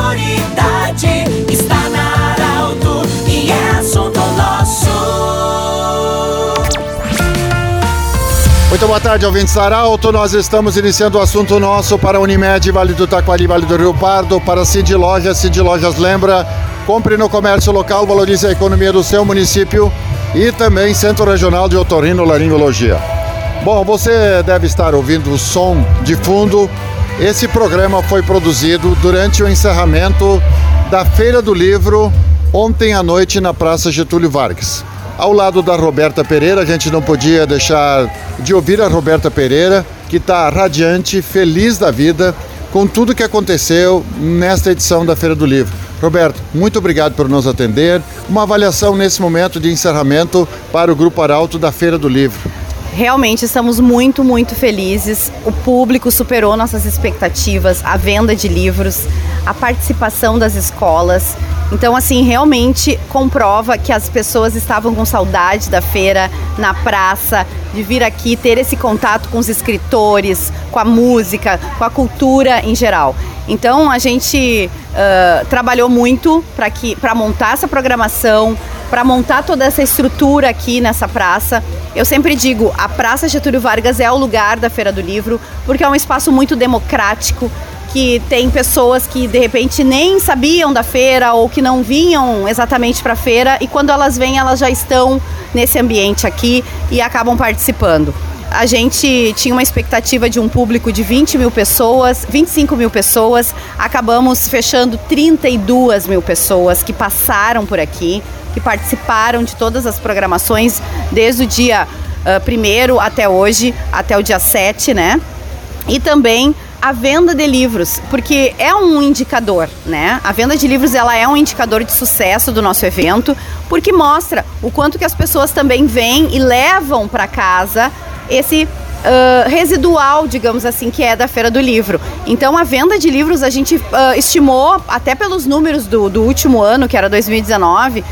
prioridade está na Arauto e é assunto nosso. Muito boa tarde, ouvintes da Arauto. Nós estamos iniciando o assunto nosso para Unimed, Vale do Taquari, Vale do Rio Pardo, para Cid Lojas. Cid Lojas lembra, compre no comércio local, valorize a economia do seu município e também Centro Regional de Otorrino Laringologia. Bom, você deve estar ouvindo o som de fundo. Esse programa foi produzido durante o encerramento da Feira do Livro ontem à noite na Praça Getúlio Vargas. Ao lado da Roberta Pereira, a gente não podia deixar de ouvir a Roberta Pereira, que está radiante, feliz da vida com tudo que aconteceu nesta edição da Feira do Livro. Roberto, muito obrigado por nos atender. Uma avaliação nesse momento de encerramento para o Grupo Arauto da Feira do Livro. Realmente estamos muito, muito felizes. O público superou nossas expectativas, a venda de livros, a participação das escolas. Então, assim, realmente comprova que as pessoas estavam com saudade da feira, na praça, de vir aqui ter esse contato com os escritores, com a música, com a cultura em geral. Então, a gente uh, trabalhou muito para montar essa programação, para montar toda essa estrutura aqui nessa praça. Eu sempre digo, a Praça Getúlio Vargas é o lugar da Feira do Livro, porque é um espaço muito democrático, que tem pessoas que de repente nem sabiam da feira ou que não vinham exatamente para a feira e quando elas vêm elas já estão nesse ambiente aqui e acabam participando. A gente tinha uma expectativa de um público de 20 mil pessoas, 25 mil pessoas, acabamos fechando 32 mil pessoas que passaram por aqui, que participaram de todas as programações desde o dia uh, primeiro até hoje, até o dia 7, né? E também a venda de livros, porque é um indicador, né? A venda de livros ela é um indicador de sucesso do nosso evento, porque mostra o quanto que as pessoas também vêm e levam para casa esse Uh, residual, digamos assim, que é da Feira do Livro. Então, a venda de livros a gente uh, estimou, até pelos números do, do último ano, que era 2019,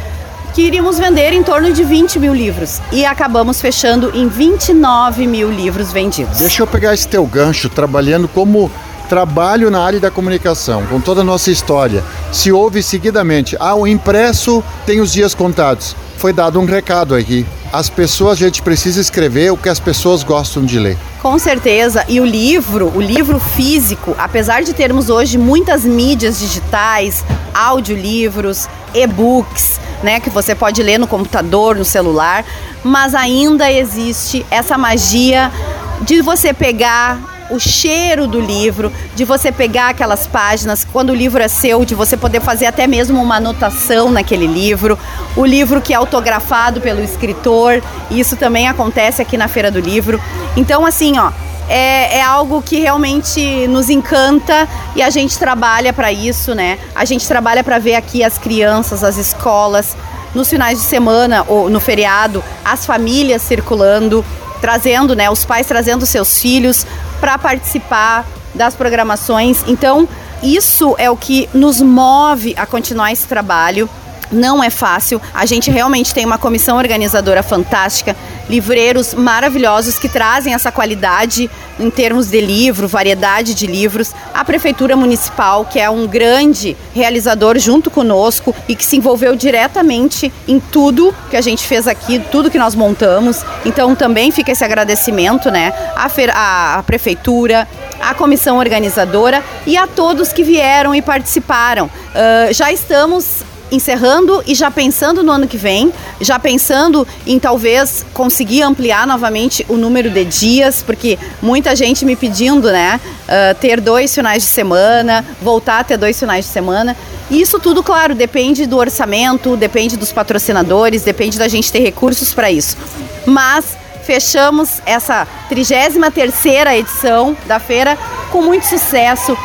que iríamos vender em torno de 20 mil livros. E acabamos fechando em 29 mil livros vendidos. Deixa eu pegar esse teu gancho, trabalhando como trabalho na área da comunicação, com toda a nossa história. Se ouve seguidamente, ah, o impresso tem os dias contados. Foi dado um recado aqui. As pessoas, a gente precisa escrever o que as pessoas gostam de ler. Com certeza. E o livro, o livro físico, apesar de termos hoje muitas mídias digitais, audiolivros, e-books, né, que você pode ler no computador, no celular, mas ainda existe essa magia de você pegar o cheiro do livro, de você pegar aquelas páginas, quando o livro é seu, de você poder fazer até mesmo uma anotação naquele livro, o livro que é autografado pelo escritor, isso também acontece aqui na Feira do Livro. Então, assim, ó, é, é, algo que realmente nos encanta e a gente trabalha para isso, né? A gente trabalha para ver aqui as crianças, as escolas, nos finais de semana ou no feriado, as famílias circulando, trazendo, né, os pais trazendo seus filhos para participar das programações. Então, isso é o que nos move a continuar esse trabalho. Não é fácil. A gente realmente tem uma comissão organizadora fantástica, livreiros maravilhosos que trazem essa qualidade em termos de livro, variedade de livros. A prefeitura municipal, que é um grande realizador junto conosco e que se envolveu diretamente em tudo que a gente fez aqui, tudo que nós montamos. Então também fica esse agradecimento, né, à, à prefeitura, à comissão organizadora e a todos que vieram e participaram. Uh, já estamos encerrando e já pensando no ano que vem, já pensando em talvez conseguir ampliar novamente o número de dias, porque muita gente me pedindo, né, uh, ter dois finais de semana, voltar a ter dois finais de semana. E isso tudo, claro, depende do orçamento, depende dos patrocinadores, depende da gente ter recursos para isso. Mas fechamos essa 33 terceira edição da feira com muito sucesso,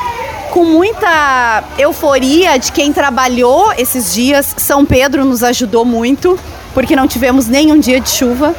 com muita euforia de quem trabalhou esses dias. São Pedro nos ajudou muito, porque não tivemos nenhum dia de chuva.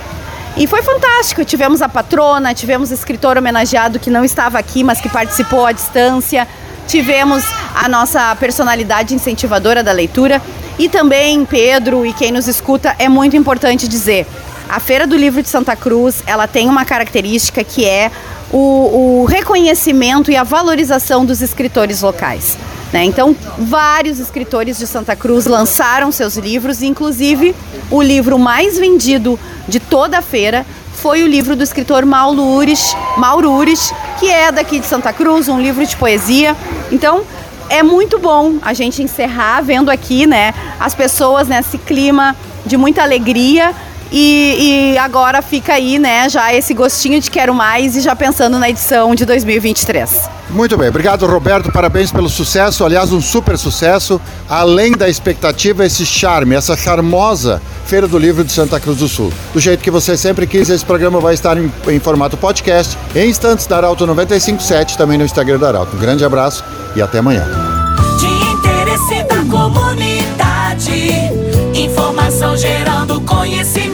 E foi fantástico. Tivemos a patrona, tivemos o escritor homenageado que não estava aqui, mas que participou à distância. Tivemos a nossa personalidade incentivadora da leitura. E também, Pedro e quem nos escuta, é muito importante dizer: a Feira do Livro de Santa Cruz ela tem uma característica que é o, o reconhecimento e a valorização dos escritores locais. Né? Então, vários escritores de Santa Cruz lançaram seus livros, inclusive o livro mais vendido de toda a feira foi o livro do escritor Mauro Ures, Mauro Ures, que é daqui de Santa Cruz, um livro de poesia. Então, é muito bom a gente encerrar vendo aqui, né, as pessoas nesse clima de muita alegria, e, e, agora fica aí, né, já esse gostinho de quero mais e já pensando na edição de 2023. Muito bem, obrigado Roberto, parabéns pelo sucesso, aliás, um super sucesso. Além da expectativa, esse charme, essa charmosa Feira do Livro de Santa Cruz do Sul. Do jeito que você sempre quis, esse programa vai estar em, em formato podcast, em instantes da Arauto 957, também no Instagram da Arauto. Um grande abraço e até amanhã. De interesse da comunidade, informação gerando conhecimento.